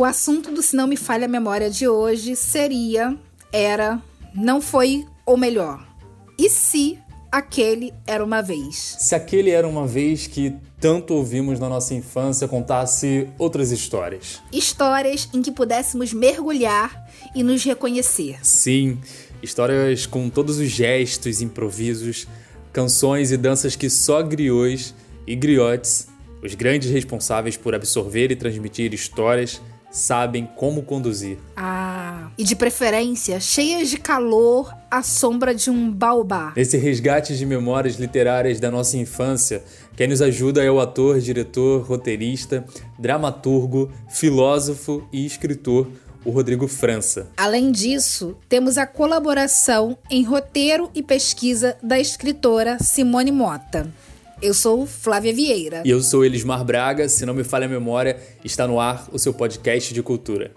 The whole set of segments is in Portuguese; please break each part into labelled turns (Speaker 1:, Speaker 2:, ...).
Speaker 1: O assunto do Se Não Me Falha a Memória de hoje seria, era, não foi ou melhor. E se aquele era uma vez?
Speaker 2: Se aquele era uma vez que tanto ouvimos na nossa infância contasse outras histórias.
Speaker 1: Histórias em que pudéssemos mergulhar e nos reconhecer.
Speaker 2: Sim, histórias com todos os gestos, improvisos, canções e danças que só griots e griotes, os grandes responsáveis por absorver e transmitir histórias, sabem como conduzir.
Speaker 1: Ah, e de preferência cheias de calor à sombra de um baobá.
Speaker 2: Nesse resgate de memórias literárias da nossa infância, quem nos ajuda é o ator, diretor, roteirista, dramaturgo, filósofo e escritor o Rodrigo França.
Speaker 1: Além disso, temos a colaboração em roteiro e pesquisa da escritora Simone Mota. Eu sou Flávia Vieira.
Speaker 2: E eu sou Elismar Braga. Se não me falha a memória, está no ar o seu podcast de cultura.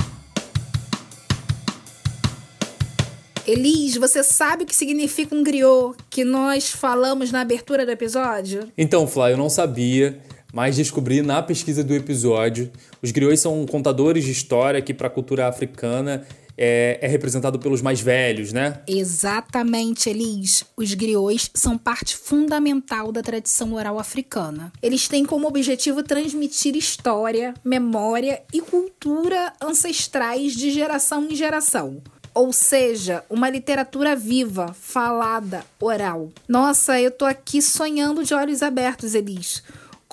Speaker 1: Elis, você sabe o que significa um griot que nós falamos na abertura do episódio?
Speaker 2: Então, Flávia, eu não sabia mas descobri na pesquisa do episódio. Os griots são contadores de história que, para a cultura africana, é, é, representado pelos mais velhos, né?
Speaker 1: Exatamente, Elis. Os griots são parte fundamental da tradição oral africana. Eles têm como objetivo transmitir história, memória e cultura ancestrais de geração em geração. Ou seja, uma literatura viva, falada, oral. Nossa, eu tô aqui sonhando de olhos abertos, Elis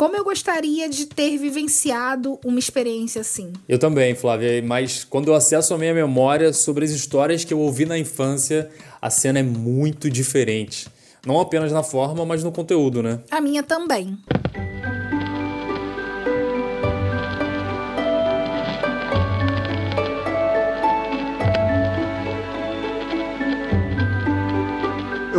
Speaker 1: como eu gostaria de ter vivenciado uma experiência assim.
Speaker 2: Eu também, Flávia, mas quando eu acesso a minha memória sobre as histórias que eu ouvi na infância, a cena é muito diferente. Não apenas na forma, mas no conteúdo, né?
Speaker 1: A minha também.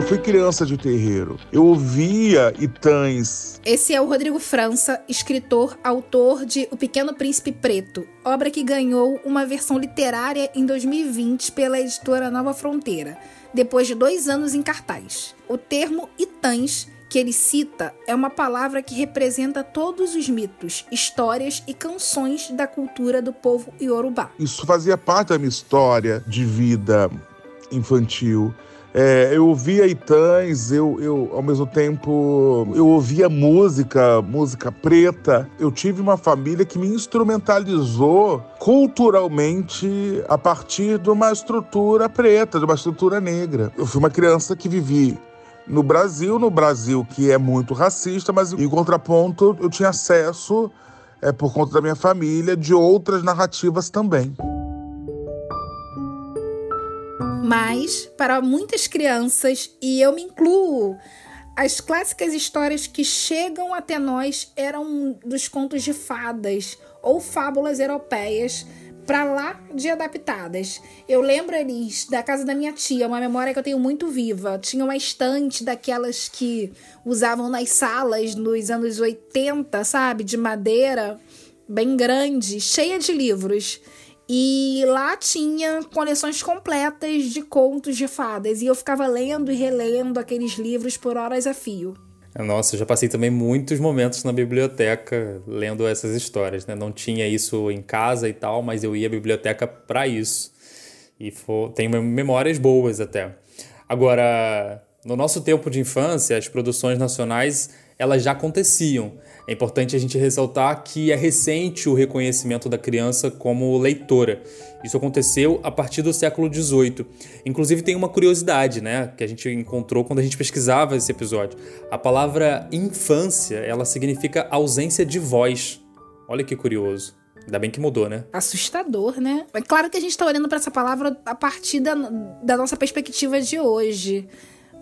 Speaker 3: Eu fui criança de terreiro. Eu ouvia Itães.
Speaker 1: Esse é o Rodrigo França, escritor, autor de O Pequeno Príncipe Preto, obra que ganhou uma versão literária em 2020 pela editora Nova Fronteira, depois de dois anos em cartaz. O termo Itães que ele cita é uma palavra que representa todos os mitos, histórias e canções da cultura do povo iorubá.
Speaker 3: Isso fazia parte da minha história de vida infantil. É, eu ouvia Itãs, eu, eu, ao mesmo tempo, eu ouvia música, música preta. Eu tive uma família que me instrumentalizou culturalmente a partir de uma estrutura preta, de uma estrutura negra. Eu fui uma criança que vivi no Brasil, no Brasil que é muito racista, mas em contraponto eu tinha acesso, é, por conta da minha família, de outras narrativas também.
Speaker 1: Mas, para muitas crianças, e eu me incluo, as clássicas histórias que chegam até nós eram dos contos de fadas ou fábulas europeias para lá de adaptadas. Eu lembro, Elis, da casa da minha tia, uma memória que eu tenho muito viva. Tinha uma estante daquelas que usavam nas salas nos anos 80, sabe? De madeira, bem grande, cheia de livros. E lá tinha coleções completas de contos de fadas. E eu ficava lendo e relendo aqueles livros por horas a fio.
Speaker 2: Nossa, eu já passei também muitos momentos na biblioteca lendo essas histórias, né? Não tinha isso em casa e tal, mas eu ia à biblioteca para isso. E for... tenho memórias boas até. Agora, no nosso tempo de infância, as produções nacionais elas já aconteciam. É importante a gente ressaltar que é recente o reconhecimento da criança como leitora. Isso aconteceu a partir do século XVIII. Inclusive tem uma curiosidade, né, que a gente encontrou quando a gente pesquisava esse episódio. A palavra infância, ela significa ausência de voz. Olha que curioso. Ainda bem que mudou, né?
Speaker 1: Assustador, né? É claro que a gente está olhando para essa palavra a partir da, da nossa perspectiva de hoje.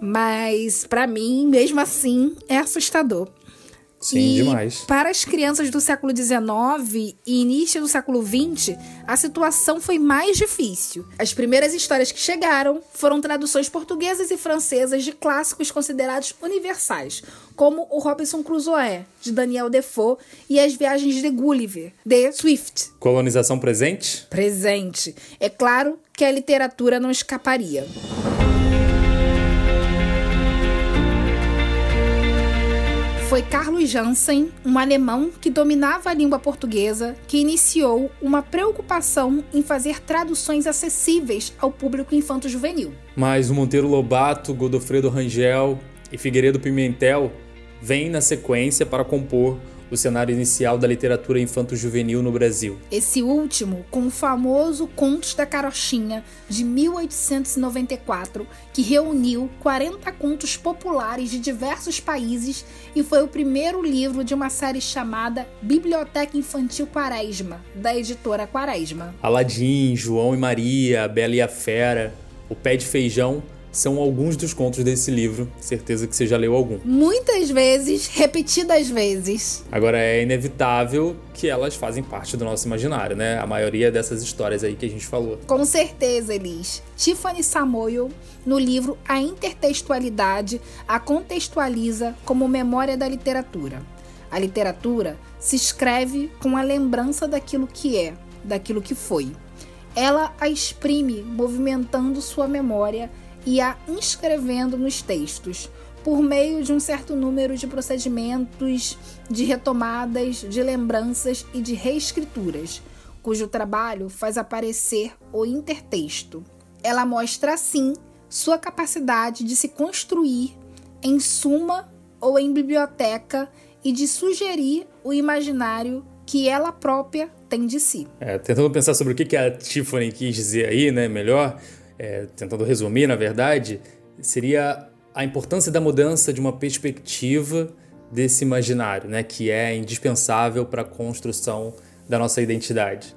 Speaker 1: Mas, para mim, mesmo assim, é assustador.
Speaker 2: Sim, e demais.
Speaker 1: Para as crianças do século XIX e início do século XX, a situação foi mais difícil. As primeiras histórias que chegaram foram traduções portuguesas e francesas de clássicos considerados universais, como o Robinson Crusoe, de Daniel Defoe, e as Viagens de Gulliver, de Swift.
Speaker 2: Colonização presente?
Speaker 1: Presente. É claro que a literatura não escaparia. Foi Carlos Jansen, um alemão que dominava a língua portuguesa, que iniciou uma preocupação em fazer traduções acessíveis ao público infanto-juvenil.
Speaker 2: Mas o Monteiro Lobato, Godofredo Rangel e Figueiredo Pimentel vêm na sequência para compor o cenário inicial da literatura infanto-juvenil no Brasil.
Speaker 1: Esse último com o famoso Contos da Carochinha, de 1894, que reuniu 40 contos populares de diversos países e foi o primeiro livro de uma série chamada Biblioteca Infantil Quaresma, da editora Quaresma.
Speaker 2: Aladim, João e Maria, Bela e a Fera, O Pé de Feijão são alguns dos contos desse livro. Certeza que você já leu algum.
Speaker 1: Muitas vezes, repetidas vezes.
Speaker 2: Agora é inevitável que elas fazem parte do nosso imaginário, né? A maioria dessas histórias aí que a gente falou.
Speaker 1: Com certeza, Elis. Tiffany Samoil, no livro A Intertextualidade, a contextualiza como memória da literatura. A literatura se escreve com a lembrança daquilo que é, daquilo que foi. Ela a exprime movimentando sua memória e a inscrevendo nos textos, por meio de um certo número de procedimentos, de retomadas, de lembranças e de reescrituras, cujo trabalho faz aparecer o intertexto. Ela mostra, assim, sua capacidade de se construir em suma ou em biblioteca e de sugerir o imaginário que ela própria tem de si.
Speaker 2: É, tentando pensar sobre o que a Tiffany quis dizer aí, né, melhor, é, tentando resumir, na verdade, seria a importância da mudança de uma perspectiva desse imaginário, né, que é indispensável para a construção da nossa identidade.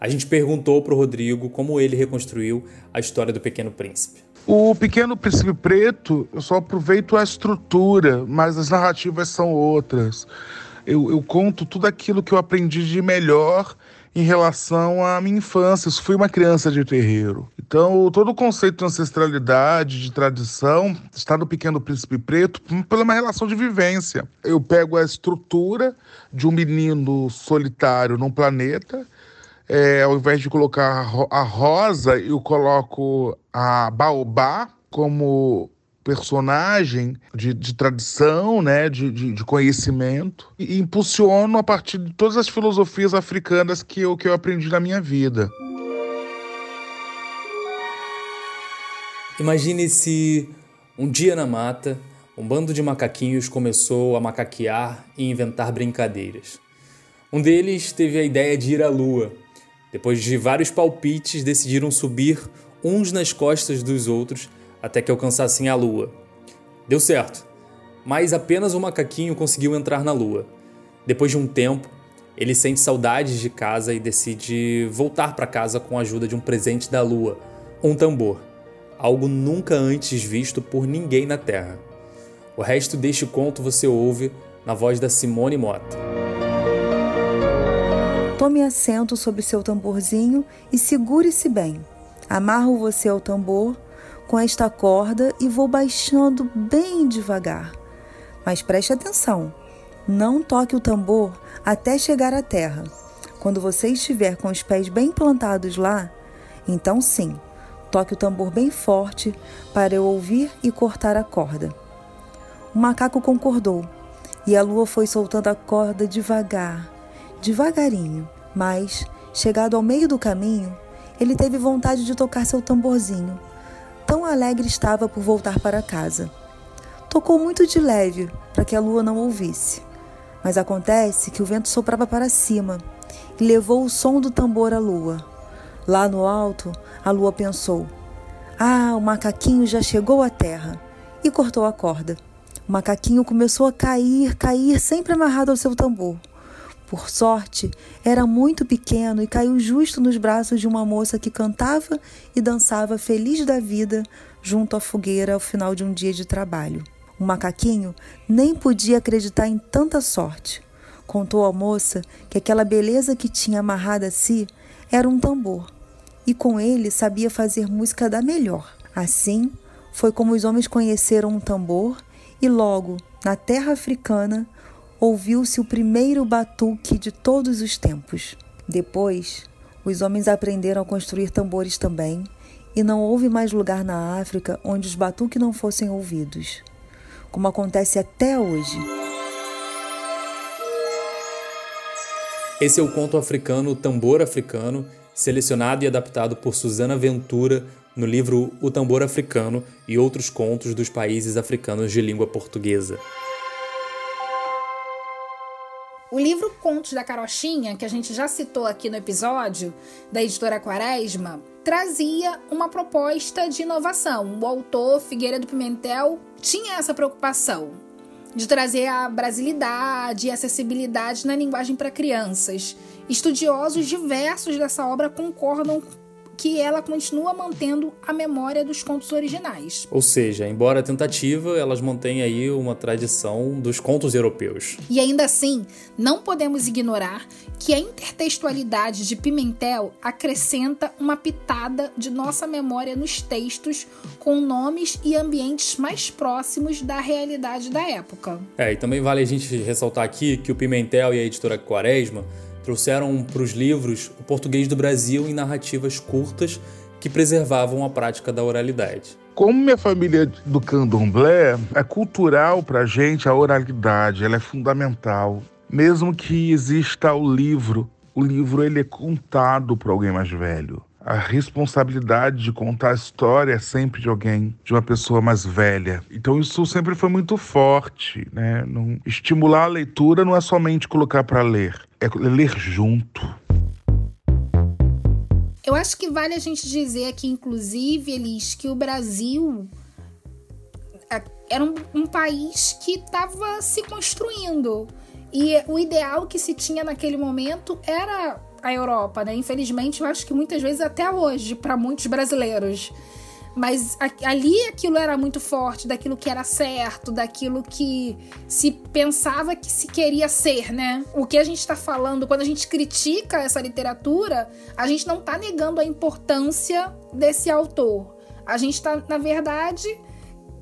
Speaker 2: A gente perguntou para o Rodrigo como ele reconstruiu a história do Pequeno Príncipe.
Speaker 3: O Pequeno Príncipe Preto, eu só aproveito a estrutura, mas as narrativas são outras. Eu, eu conto tudo aquilo que eu aprendi de melhor em relação à minha infância. Eu fui uma criança de terreiro. Então, todo o conceito de ancestralidade, de tradição, está no Pequeno Príncipe Preto pela uma relação de vivência. Eu pego a estrutura de um menino solitário num planeta. É, ao invés de colocar a rosa, eu coloco a baobá como personagem de, de tradição, né, de, de, de, conhecimento, e impulsiono a partir de todas as filosofias africanas que eu, que eu aprendi na minha vida.
Speaker 2: Imagine se um dia na mata, um bando de macaquinhos começou a macaquear e inventar brincadeiras. Um deles teve a ideia de ir à lua. Depois de vários palpites, decidiram subir uns nas costas dos outros até que alcançassem a lua. Deu certo, mas apenas o macaquinho conseguiu entrar na lua. Depois de um tempo, ele sente saudades de casa e decide voltar para casa com a ajuda de um presente da lua, um tambor, algo nunca antes visto por ninguém na Terra. O resto deste conto você ouve na voz da Simone Mota.
Speaker 4: Tome assento sobre seu tamborzinho e segure-se bem. Amarro você ao tambor com esta corda e vou baixando bem devagar. Mas preste atenção, não toque o tambor até chegar à terra. Quando você estiver com os pés bem plantados lá, então sim, toque o tambor bem forte para eu ouvir e cortar a corda. O macaco concordou e a lua foi soltando a corda devagar, devagarinho, mas, chegado ao meio do caminho, ele teve vontade de tocar seu tamborzinho tão alegre estava por voltar para casa. Tocou muito de leve para que a lua não ouvisse. Mas acontece que o vento soprava para cima e levou o som do tambor à lua. Lá no alto, a lua pensou: Ah, o macaquinho já chegou à terra. E cortou a corda. O macaquinho começou a cair, cair, sempre amarrado ao seu tambor. Por sorte, era muito pequeno e caiu justo nos braços de uma moça que cantava e dançava feliz da vida junto à fogueira ao final de um dia de trabalho. O macaquinho nem podia acreditar em tanta sorte. Contou à moça que aquela beleza que tinha amarrada a si era um tambor e com ele sabia fazer música da melhor. Assim, foi como os homens conheceram um tambor e logo, na terra africana, ouviu-se o primeiro batuque de todos os tempos. Depois, os homens aprenderam a construir tambores também, e não houve mais lugar na África onde os batuques não fossem ouvidos, como acontece até hoje.
Speaker 2: Esse é o conto africano Tambor Africano, selecionado e adaptado por Suzana Ventura no livro O Tambor Africano e outros contos dos países africanos de língua portuguesa.
Speaker 1: O livro Contos da Carochinha, que a gente já citou aqui no episódio, da editora Quaresma, trazia uma proposta de inovação. O autor Figueiredo Pimentel tinha essa preocupação de trazer a brasilidade e acessibilidade na linguagem para crianças. Estudiosos diversos dessa obra concordam que ela continua mantendo a memória dos contos originais.
Speaker 2: Ou seja, embora a tentativa, elas mantêm aí uma tradição dos contos europeus.
Speaker 1: E ainda assim, não podemos ignorar que a intertextualidade de Pimentel acrescenta uma pitada de nossa memória nos textos com nomes e ambientes mais próximos da realidade da época.
Speaker 2: É, e também vale a gente ressaltar aqui que o Pimentel e a editora Quaresma trouxeram para os livros o português do Brasil em narrativas curtas que preservavam a prática da oralidade.
Speaker 3: Como minha família é do candomblé, é cultural para a gente a oralidade, ela é fundamental. Mesmo que exista o livro, o livro ele é contado por alguém mais velho. A responsabilidade de contar a história é sempre de alguém, de uma pessoa mais velha. Então isso sempre foi muito forte, né? Estimular a leitura não é somente colocar para ler, é ler junto.
Speaker 1: Eu acho que vale a gente dizer aqui, inclusive, Elis, que o Brasil era um, um país que estava se construindo. E o ideal que se tinha naquele momento era a Europa, né? Infelizmente, eu acho que muitas vezes até hoje, para muitos brasileiros. Mas ali aquilo era muito forte, daquilo que era certo, daquilo que se pensava que se queria ser, né? O que a gente está falando, quando a gente critica essa literatura, a gente não está negando a importância desse autor. A gente está, na verdade,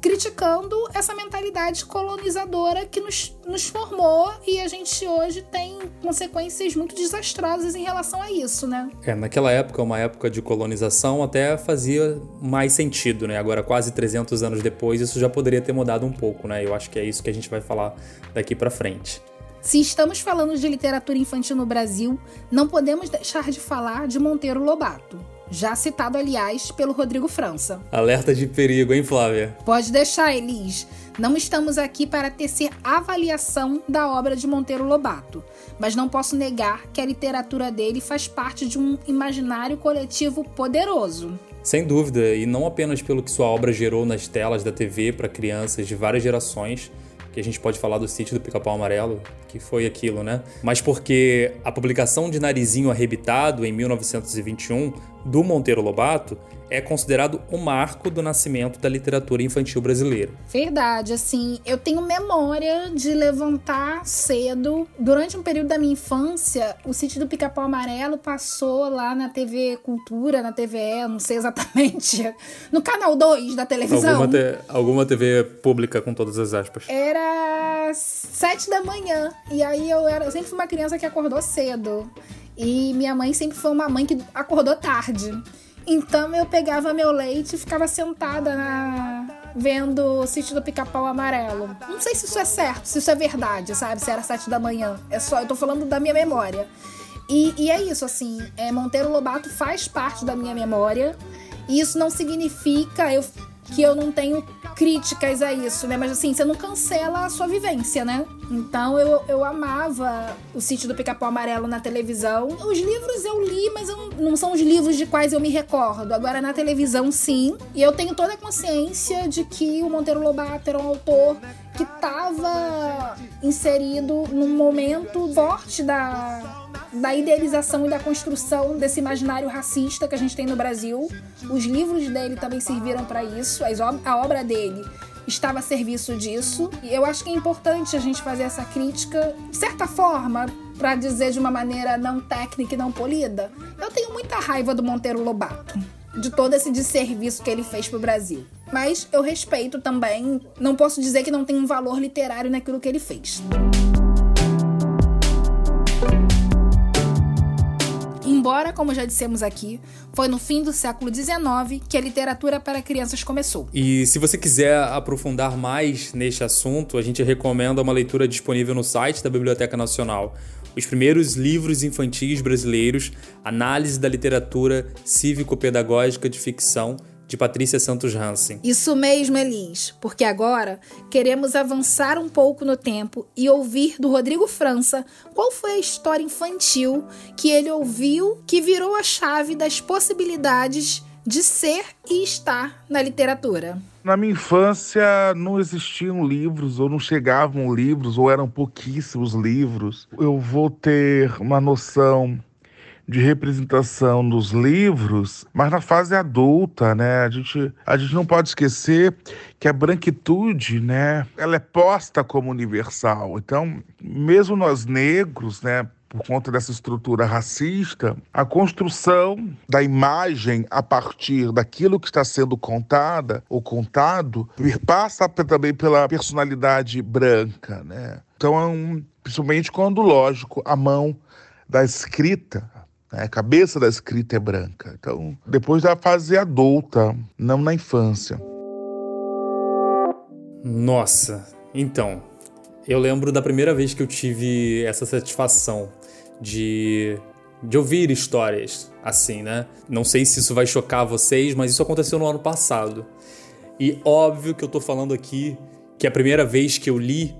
Speaker 1: criticando essa mentalidade colonizadora que nos, nos formou e a gente hoje tem consequências muito desastrosas em relação a isso, né?
Speaker 2: É, naquela época, uma época de colonização, até fazia mais sentido, né? Agora, quase 300 anos depois, isso já poderia ter mudado um pouco, né? Eu acho que é isso que a gente vai falar daqui para frente.
Speaker 1: Se estamos falando de literatura infantil no Brasil, não podemos deixar de falar de Monteiro Lobato já citado, aliás, pelo Rodrigo França.
Speaker 2: Alerta de perigo, hein, Flávia?
Speaker 1: Pode deixar, Elis. Não estamos aqui para tecer avaliação da obra de Monteiro Lobato, mas não posso negar que a literatura dele faz parte de um imaginário coletivo poderoso.
Speaker 2: Sem dúvida, e não apenas pelo que sua obra gerou nas telas da TV para crianças de várias gerações, que a gente pode falar do sítio do Pica-Pau Amarelo, que foi aquilo, né? Mas porque a publicação de Narizinho Arrebitado, em 1921, do Monteiro Lobato, é considerado o marco do nascimento da literatura infantil brasileira.
Speaker 1: Verdade, assim, eu tenho memória de levantar cedo. Durante um período da minha infância, o sítio do Pica-Pau Amarelo passou lá na TV Cultura, na TVE, não sei exatamente, no canal 2 da televisão.
Speaker 2: Alguma, te, alguma TV pública com todas as aspas.
Speaker 1: Era sete da manhã. E aí eu era, eu sempre fui uma criança que acordou cedo. E minha mãe sempre foi uma mãe que acordou tarde. Então eu pegava meu leite e ficava sentada na... vendo o sítio do pica-pau amarelo. Não sei se isso é certo, se isso é verdade, sabe? Se era sete da manhã. É só, eu tô falando da minha memória. E, e é isso, assim, é, Monteiro Lobato faz parte da minha memória. E isso não significa eu, que eu não tenho críticas a isso, né? Mas assim, você não cancela a sua vivência, né? Então eu, eu amava o sítio do Pica-Pau Amarelo na televisão. Os livros eu li, mas eu, não são os livros de quais eu me recordo. Agora na televisão, sim. E eu tenho toda a consciência de que o Monteiro Lobato era um autor que estava inserido num momento forte da, da idealização e da construção desse imaginário racista que a gente tem no Brasil. Os livros dele também serviram para isso, a obra dele estava a serviço disso. E eu acho que é importante a gente fazer essa crítica, de certa forma, para dizer de uma maneira não técnica e não polida. Eu tenho muita raiva do Monteiro Lobato, de todo esse desserviço que ele fez pro Brasil. Mas eu respeito também, não posso dizer que não tem um valor literário naquilo que ele fez. Embora, como já dissemos aqui, foi no fim do século XIX que a literatura para crianças começou.
Speaker 2: E se você quiser aprofundar mais neste assunto, a gente recomenda uma leitura disponível no site da Biblioteca Nacional. Os primeiros livros infantis brasileiros, Análise da Literatura Cívico-Pedagógica de Ficção, de Patrícia Santos Hansen.
Speaker 1: Isso mesmo, Elis, porque agora queremos avançar um pouco no tempo e ouvir do Rodrigo França qual foi a história infantil que ele ouviu que virou a chave das possibilidades de ser e estar na literatura.
Speaker 3: Na minha infância não existiam livros, ou não chegavam livros, ou eram pouquíssimos livros. Eu vou ter uma noção de representação nos livros, mas na fase adulta, né? A gente, a gente não pode esquecer que a branquitude, né, ela é posta como universal. Então, mesmo nós negros, né, por conta dessa estrutura racista, a construção da imagem a partir daquilo que está sendo contada ou contado passa também pela personalidade branca, né? Então, principalmente quando, lógico, a mão da escrita? A cabeça da escrita é branca. Então, depois da fase adulta, não na infância.
Speaker 2: Nossa, então, eu lembro da primeira vez que eu tive essa satisfação de, de ouvir histórias assim, né? Não sei se isso vai chocar vocês, mas isso aconteceu no ano passado. E óbvio que eu tô falando aqui que a primeira vez que eu li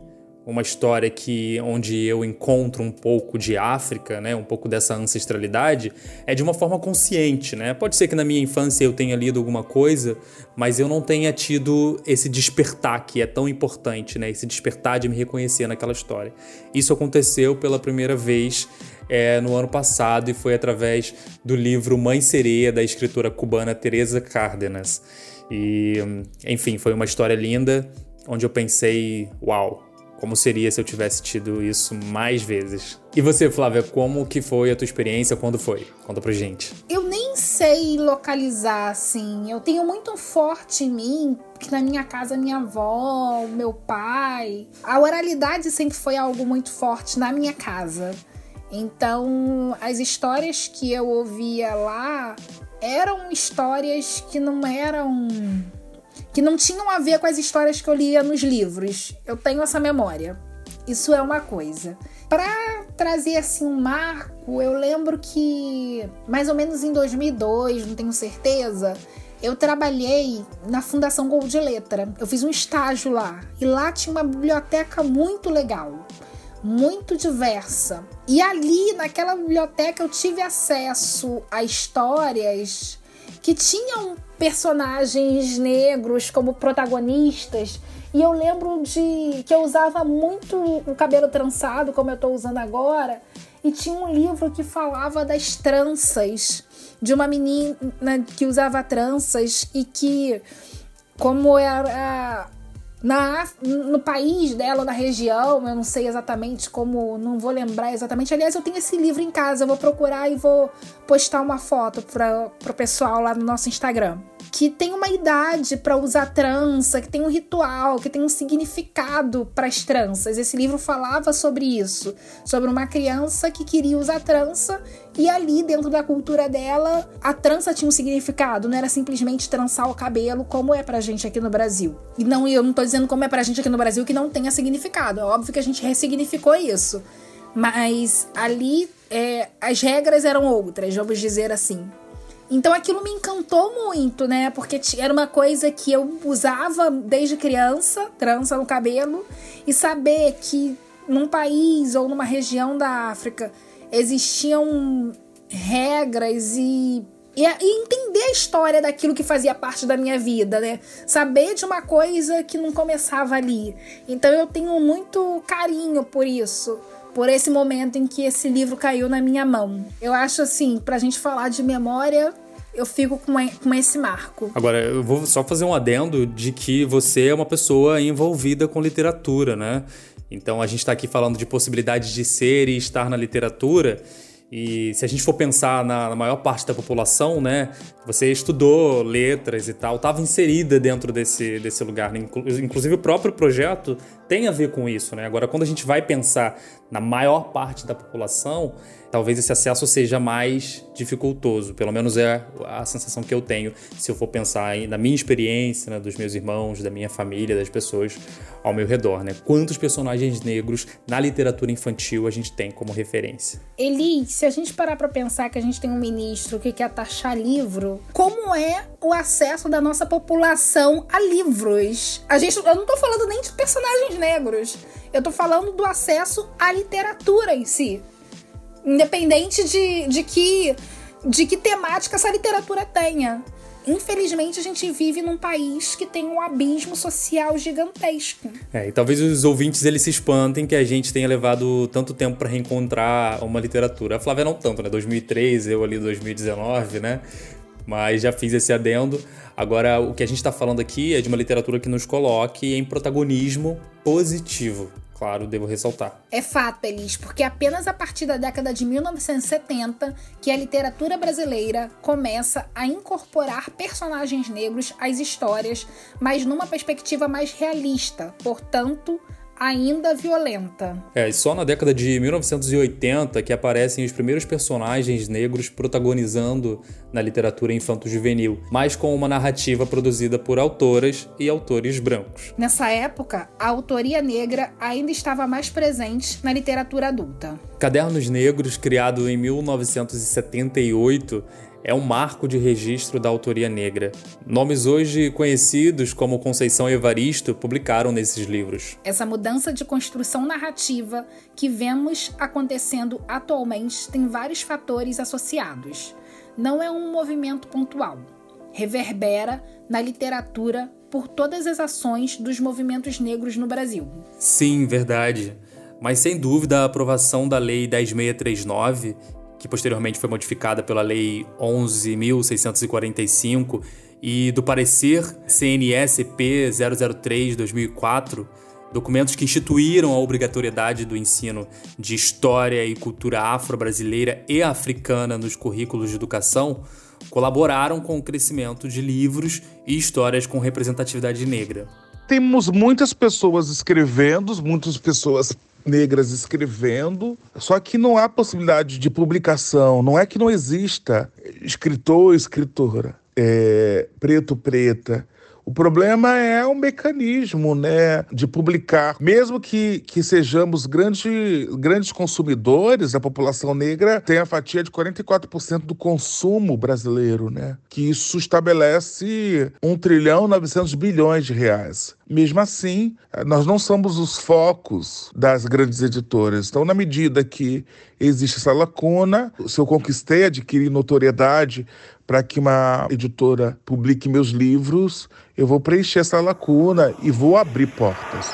Speaker 2: uma história que onde eu encontro um pouco de África, né, um pouco dessa ancestralidade, é de uma forma consciente, né? Pode ser que na minha infância eu tenha lido alguma coisa, mas eu não tenha tido esse despertar que é tão importante, né? Esse despertar de me reconhecer naquela história. Isso aconteceu pela primeira vez é, no ano passado e foi através do livro Mãe Sereia da escritora cubana Teresa Cárdenas. E, enfim, foi uma história linda onde eu pensei, uau, como seria se eu tivesse tido isso mais vezes. E você, Flávia, como que foi a tua experiência? Quando foi? Conta pra gente.
Speaker 1: Eu nem sei localizar, assim. Eu tenho muito forte em mim que na minha casa minha avó, meu pai, a oralidade sempre foi algo muito forte na minha casa. Então, as histórias que eu ouvia lá eram histórias que não eram que não tinham a ver com as histórias que eu lia nos livros. Eu tenho essa memória. Isso é uma coisa. Para trazer assim um marco, eu lembro que mais ou menos em 2002, não tenho certeza, eu trabalhei na Fundação Gol de Letra. Eu fiz um estágio lá e lá tinha uma biblioteca muito legal, muito diversa. E ali, naquela biblioteca, eu tive acesso a histórias que tinham personagens negros como protagonistas. E eu lembro de que eu usava muito o cabelo trançado, como eu estou usando agora, e tinha um livro que falava das tranças, de uma menina que usava tranças e que, como era na, no país dela, na região, eu não sei exatamente como, não vou lembrar exatamente. Aliás, eu tenho esse livro em casa, eu vou procurar e vou postar uma foto para o pessoal lá no nosso Instagram que tem uma idade para usar trança, que tem um ritual, que tem um significado para as tranças. Esse livro falava sobre isso, sobre uma criança que queria usar trança e ali dentro da cultura dela, a trança tinha um significado, não era simplesmente trançar o cabelo como é pra gente aqui no Brasil. E não, eu não tô dizendo como é pra gente aqui no Brasil que não tenha significado. É óbvio que a gente ressignificou isso. Mas ali é, as regras eram outras, vamos dizer assim. Então aquilo me encantou muito, né? Porque era uma coisa que eu usava desde criança, trança no cabelo, e saber que num país ou numa região da África existiam regras e, e, e, entender a história daquilo que fazia parte da minha vida, né? Saber de uma coisa que não começava ali. Então eu tenho muito carinho por isso. Por esse momento em que esse livro caiu na minha mão. Eu acho assim, pra gente falar de memória, eu fico com, com esse marco.
Speaker 2: Agora, eu vou só fazer um adendo de que você é uma pessoa envolvida com literatura, né? Então a gente está aqui falando de possibilidades de ser e estar na literatura. E se a gente for pensar na, na, maior parte da população, né? Você estudou letras e tal, estava inserida dentro desse, desse lugar. Né? Inclusive o próprio projeto tem a ver com isso, né? Agora, quando a gente vai pensar na maior parte da população, talvez esse acesso seja mais dificultoso. Pelo menos é a sensação que eu tenho se eu for pensar na minha experiência, né, dos meus irmãos, da minha família, das pessoas ao meu redor, né? Quantos personagens negros na literatura infantil a gente tem como referência?
Speaker 1: Eli, se a gente parar para pensar que a gente tem um ministro que quer taxar livro, como é o acesso da nossa população a livros? A gente, eu não tô falando nem de personagens negros. Eu tô falando do acesso à literatura em si. Independente de, de, que, de que temática essa literatura tenha. Infelizmente, a gente vive num país que tem um abismo social gigantesco.
Speaker 2: É, e talvez os ouvintes eles se espantem que a gente tenha levado tanto tempo para reencontrar uma literatura. A Flávia não tanto, né? 2013, eu ali 2019, né? Mas já fiz esse adendo. Agora, o que a gente está falando aqui é de uma literatura que nos coloque em protagonismo positivo claro, devo ressaltar.
Speaker 1: É fato, Elis, porque apenas a partir da década de 1970 que a literatura brasileira começa a incorporar personagens negros às histórias, mas numa perspectiva mais realista, portanto, ainda violenta.
Speaker 2: É, e só na década de 1980 que aparecem os primeiros personagens negros protagonizando na literatura infanto-juvenil, mas com uma narrativa produzida por autoras e autores brancos.
Speaker 1: Nessa época, a autoria negra ainda estava mais presente na literatura adulta.
Speaker 2: Cadernos Negros, criado em 1978, é um marco de registro da autoria negra. Nomes hoje conhecidos como Conceição Evaristo publicaram nesses livros.
Speaker 1: Essa mudança de construção narrativa que vemos acontecendo atualmente tem vários fatores associados. Não é um movimento pontual. Reverbera na literatura por todas as ações dos movimentos negros no Brasil.
Speaker 2: Sim, verdade. Mas sem dúvida a aprovação da Lei 10639 que posteriormente foi modificada pela Lei 11.645, e do parecer CNSP 003-2004, documentos que instituíram a obrigatoriedade do ensino de história e cultura afro-brasileira e africana nos currículos de educação, colaboraram com o crescimento de livros e histórias com representatividade negra.
Speaker 3: Temos muitas pessoas escrevendo, muitas pessoas negras escrevendo, só que não há possibilidade de publicação. Não é que não exista escritor escritora é, preto, preta. O problema é o mecanismo né, de publicar. Mesmo que, que sejamos grandes, grandes consumidores, a população negra tem a fatia de 44% do consumo brasileiro, né? que isso estabelece 1 trilhão 900 bilhões de reais. Mesmo assim, nós não somos os focos das grandes editoras. Então, na medida que existe essa lacuna, se eu conquistei, adquiri notoriedade para que uma editora publique meus livros, eu vou preencher essa lacuna e vou abrir portas.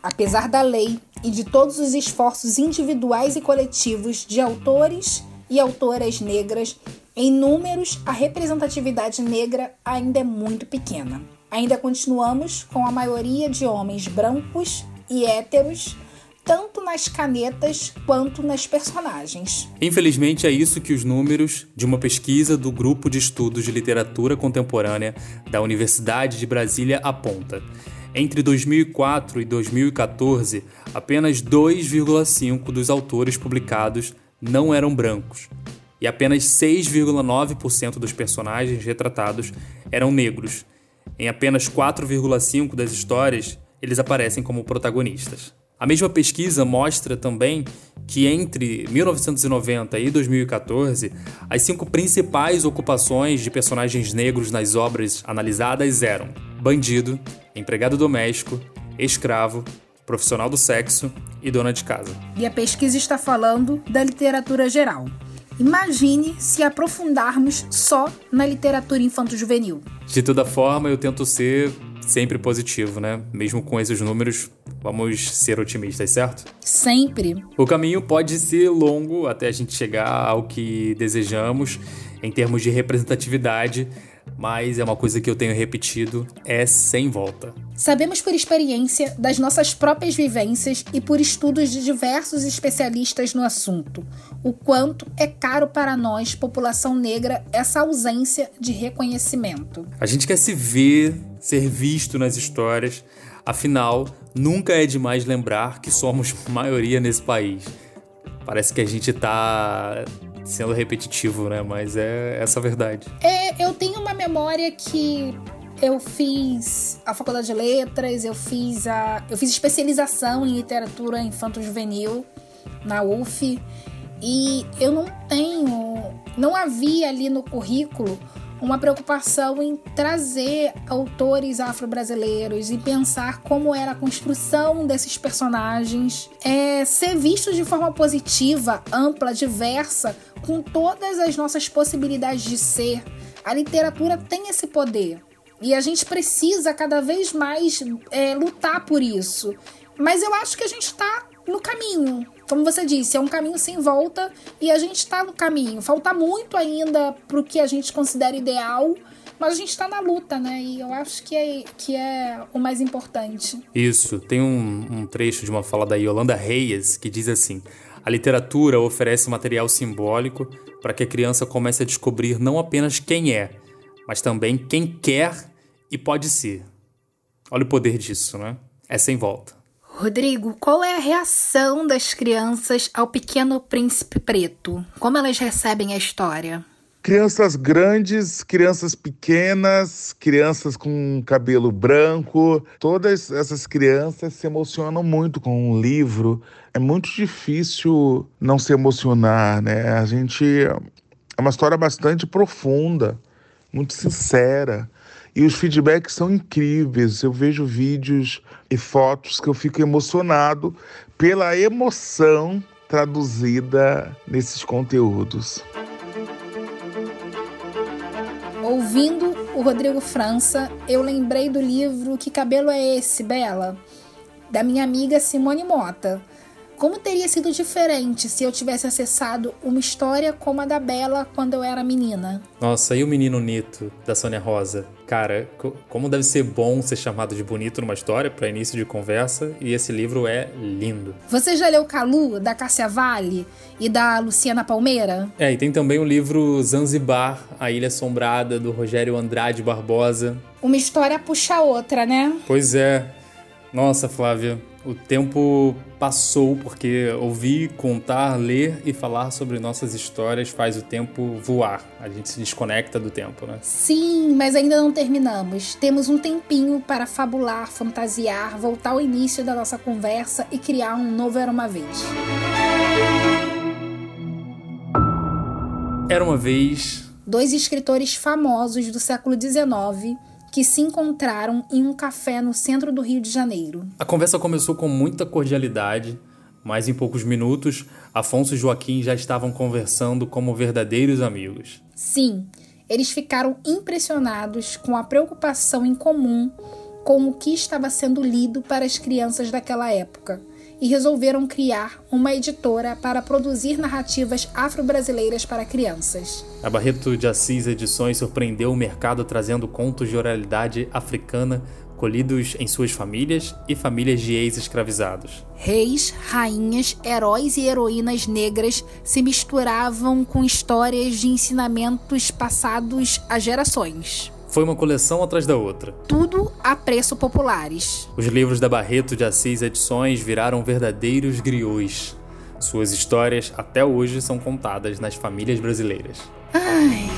Speaker 1: Apesar da lei e de todos os esforços individuais e coletivos de autores e autoras negras, em números a representatividade negra ainda é muito pequena. Ainda continuamos com a maioria de homens brancos e héteros tanto nas canetas quanto nas personagens.
Speaker 2: Infelizmente, é isso que os números de uma pesquisa do Grupo de Estudos de Literatura Contemporânea da Universidade de Brasília aponta. Entre 2004 e 2014, apenas 2,5% dos autores publicados não eram brancos, e apenas 6,9% dos personagens retratados eram negros. Em apenas 4,5% das histórias, eles aparecem como protagonistas. A mesma pesquisa mostra também que entre 1990 e 2014, as cinco principais ocupações de personagens negros nas obras analisadas eram bandido, empregado doméstico, escravo, profissional do sexo e dona de casa.
Speaker 1: E a pesquisa está falando da literatura geral. Imagine se aprofundarmos só na literatura infanto-juvenil.
Speaker 2: De toda forma, eu tento ser sempre positivo, né? Mesmo com esses números, vamos ser otimistas, certo?
Speaker 1: Sempre.
Speaker 2: O caminho pode ser longo até a gente chegar ao que desejamos em termos de representatividade, mas é uma coisa que eu tenho repetido, é sem volta.
Speaker 1: Sabemos por experiência das nossas próprias vivências e por estudos de diversos especialistas no assunto, o quanto é caro para nós, população negra, essa ausência de reconhecimento.
Speaker 2: A gente quer se ver, ser visto nas histórias, afinal, nunca é demais lembrar que somos maioria nesse país. Parece que a gente tá sendo repetitivo, né? Mas é essa a verdade.
Speaker 1: É, eu tenho uma memória que eu fiz a faculdade de letras, eu fiz a eu fiz especialização em literatura infanto-juvenil na UF e eu não tenho, não havia ali no currículo uma preocupação em trazer autores afro-brasileiros e pensar como era a construção desses personagens, é, ser visto de forma positiva, ampla, diversa, com todas as nossas possibilidades de ser. A literatura tem esse poder. E a gente precisa cada vez mais é, lutar por isso. Mas eu acho que a gente está no caminho. Como você disse, é um caminho sem volta e a gente está no caminho. Falta muito ainda para o que a gente considera ideal, mas a gente está na luta, né? E eu acho que é, que é o mais importante.
Speaker 2: Isso. Tem um, um trecho de uma fala da Yolanda Reyes que diz assim: A literatura oferece material simbólico para que a criança comece a descobrir não apenas quem é, mas também quem quer e pode ser. Olha o poder disso, né? É sem volta.
Speaker 1: Rodrigo, qual é a reação das crianças ao Pequeno Príncipe Preto? Como elas recebem a história?
Speaker 3: Crianças grandes, crianças pequenas, crianças com cabelo branco, todas essas crianças se emocionam muito com um livro. É muito difícil não se emocionar, né? A gente é uma história bastante profunda, muito sincera. E os feedbacks são incríveis. Eu vejo vídeos e fotos que eu fico emocionado pela emoção traduzida nesses conteúdos.
Speaker 1: Ouvindo o Rodrigo França, eu lembrei do livro Que Cabelo é Esse, Bela? Da minha amiga Simone Mota. Como teria sido diferente se eu tivesse acessado uma história como a da Bela quando eu era menina?
Speaker 2: Nossa, e o menino Nito, da Sônia Rosa? Cara, como deve ser bom ser chamado de bonito numa história para início de conversa, e esse livro é lindo.
Speaker 1: Você já leu Calu, da Cássia Vale e da Luciana Palmeira?
Speaker 2: É, e tem também o livro Zanzibar, A Ilha Assombrada, do Rogério Andrade Barbosa.
Speaker 1: Uma história puxa a outra, né?
Speaker 2: Pois é. Nossa, Flávia, o tempo passou porque ouvir, contar, ler e falar sobre nossas histórias faz o tempo voar. A gente se desconecta do tempo, né?
Speaker 1: Sim, mas ainda não terminamos. Temos um tempinho para fabular, fantasiar, voltar ao início da nossa conversa e criar um novo Era uma Vez.
Speaker 2: Era uma vez.
Speaker 1: Dois escritores famosos do século XIX que se encontraram em um café no centro do Rio de Janeiro.
Speaker 2: A conversa começou com muita cordialidade, mas em poucos minutos, Afonso e Joaquim já estavam conversando como verdadeiros amigos.
Speaker 1: Sim, eles ficaram impressionados com a preocupação em comum com o que estava sendo lido para as crianças daquela época e resolveram criar uma editora para produzir narrativas afro-brasileiras para crianças.
Speaker 2: A Barreto de Assis Edições surpreendeu o mercado trazendo contos de oralidade africana colhidos em suas famílias e famílias de ex-escravizados.
Speaker 1: Reis, rainhas, heróis e heroínas negras se misturavam com histórias de ensinamentos passados a gerações.
Speaker 2: Foi uma coleção atrás da outra.
Speaker 1: Tudo a preço populares.
Speaker 2: Os livros da Barreto de Assis Edições viraram verdadeiros griots. Suas histórias até hoje são contadas nas famílias brasileiras.
Speaker 1: Ai.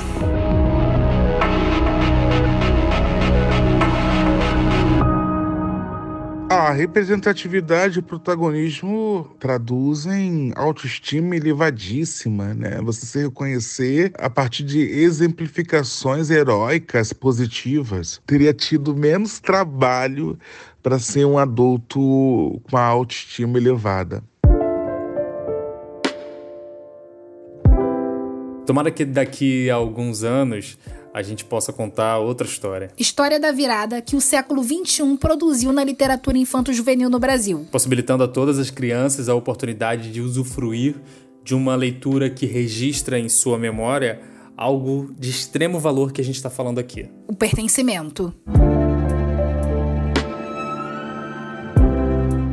Speaker 3: A representatividade e protagonismo traduzem autoestima elevadíssima, né? Você se reconhecer a partir de exemplificações heróicas positivas. Teria tido menos trabalho para ser um adulto com a autoestima elevada.
Speaker 2: Tomara que daqui a alguns anos a gente possa contar outra história.
Speaker 1: História da virada que o século XXI produziu na literatura infanto-juvenil no Brasil.
Speaker 2: Possibilitando a todas as crianças a oportunidade de usufruir de uma leitura que registra em sua memória algo de extremo valor que a gente está falando aqui:
Speaker 1: o pertencimento.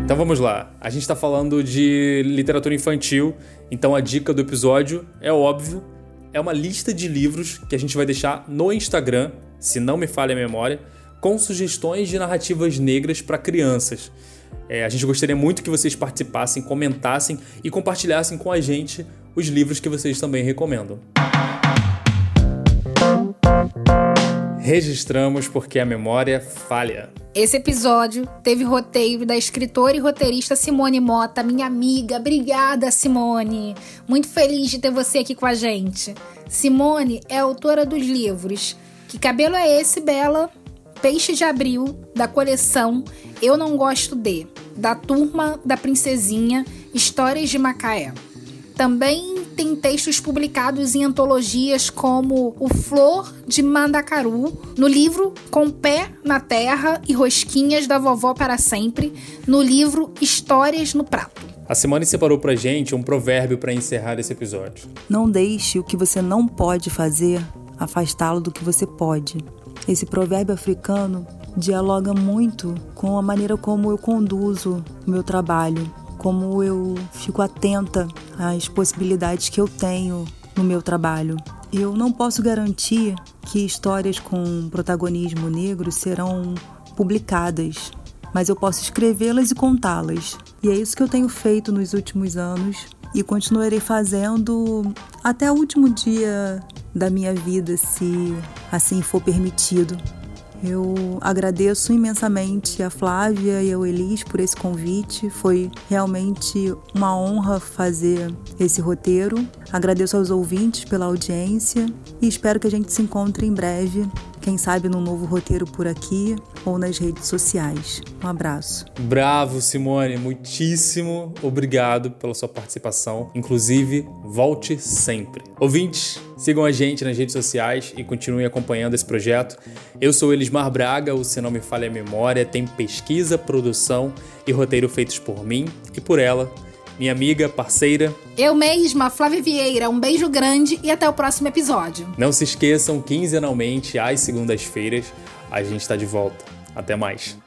Speaker 2: Então vamos lá. A gente está falando de literatura infantil, então a dica do episódio é óbvio, é uma lista de livros que a gente vai deixar no Instagram, se não me falha a memória, com sugestões de narrativas negras para crianças. É, a gente gostaria muito que vocês participassem, comentassem e compartilhassem com a gente os livros que vocês também recomendam. Registramos porque a memória falha.
Speaker 1: Esse episódio teve roteiro da escritora e roteirista Simone Mota, minha amiga. Obrigada, Simone. Muito feliz de ter você aqui com a gente. Simone é autora dos livros Que Cabelo é Esse, Bela? Peixe de Abril, da coleção Eu Não Gosto De, da turma da Princesinha Histórias de Macaé. Também tem textos publicados em antologias como O Flor de Mandacaru, no livro Com Pé na Terra e Rosquinhas da Vovó para Sempre, no livro Histórias no Prato.
Speaker 2: A Simone separou pra gente um provérbio para encerrar esse episódio.
Speaker 4: Não deixe o que você não pode fazer afastá-lo do que você pode. Esse provérbio africano dialoga muito com a maneira como eu conduzo o meu trabalho como eu fico atenta às possibilidades que eu tenho no meu trabalho. Eu não posso garantir que histórias com protagonismo negro serão publicadas, mas eu posso escrevê-las e contá-las. E é isso que eu tenho feito nos últimos anos e continuarei fazendo até o último dia da minha vida, se assim for permitido. Eu agradeço imensamente a Flávia e ao Elis por esse convite. Foi realmente uma honra fazer esse roteiro. Agradeço aos ouvintes pela audiência e espero que a gente se encontre em breve quem sabe num novo roteiro por aqui ou nas redes sociais. Um abraço.
Speaker 2: Bravo, Simone. Muitíssimo obrigado pela sua participação. Inclusive, volte sempre. Ouvintes, sigam a gente nas redes sociais e continuem acompanhando esse projeto. Eu sou Elismar Braga, o Se Não Me Falha a Memória tem pesquisa, produção e roteiro feitos por mim e por ela minha amiga, parceira.
Speaker 1: Eu mesma, Flávia Vieira, um beijo grande e até o próximo episódio.
Speaker 2: Não se esqueçam, quinzenalmente, às segundas-feiras, a gente está de volta. Até mais.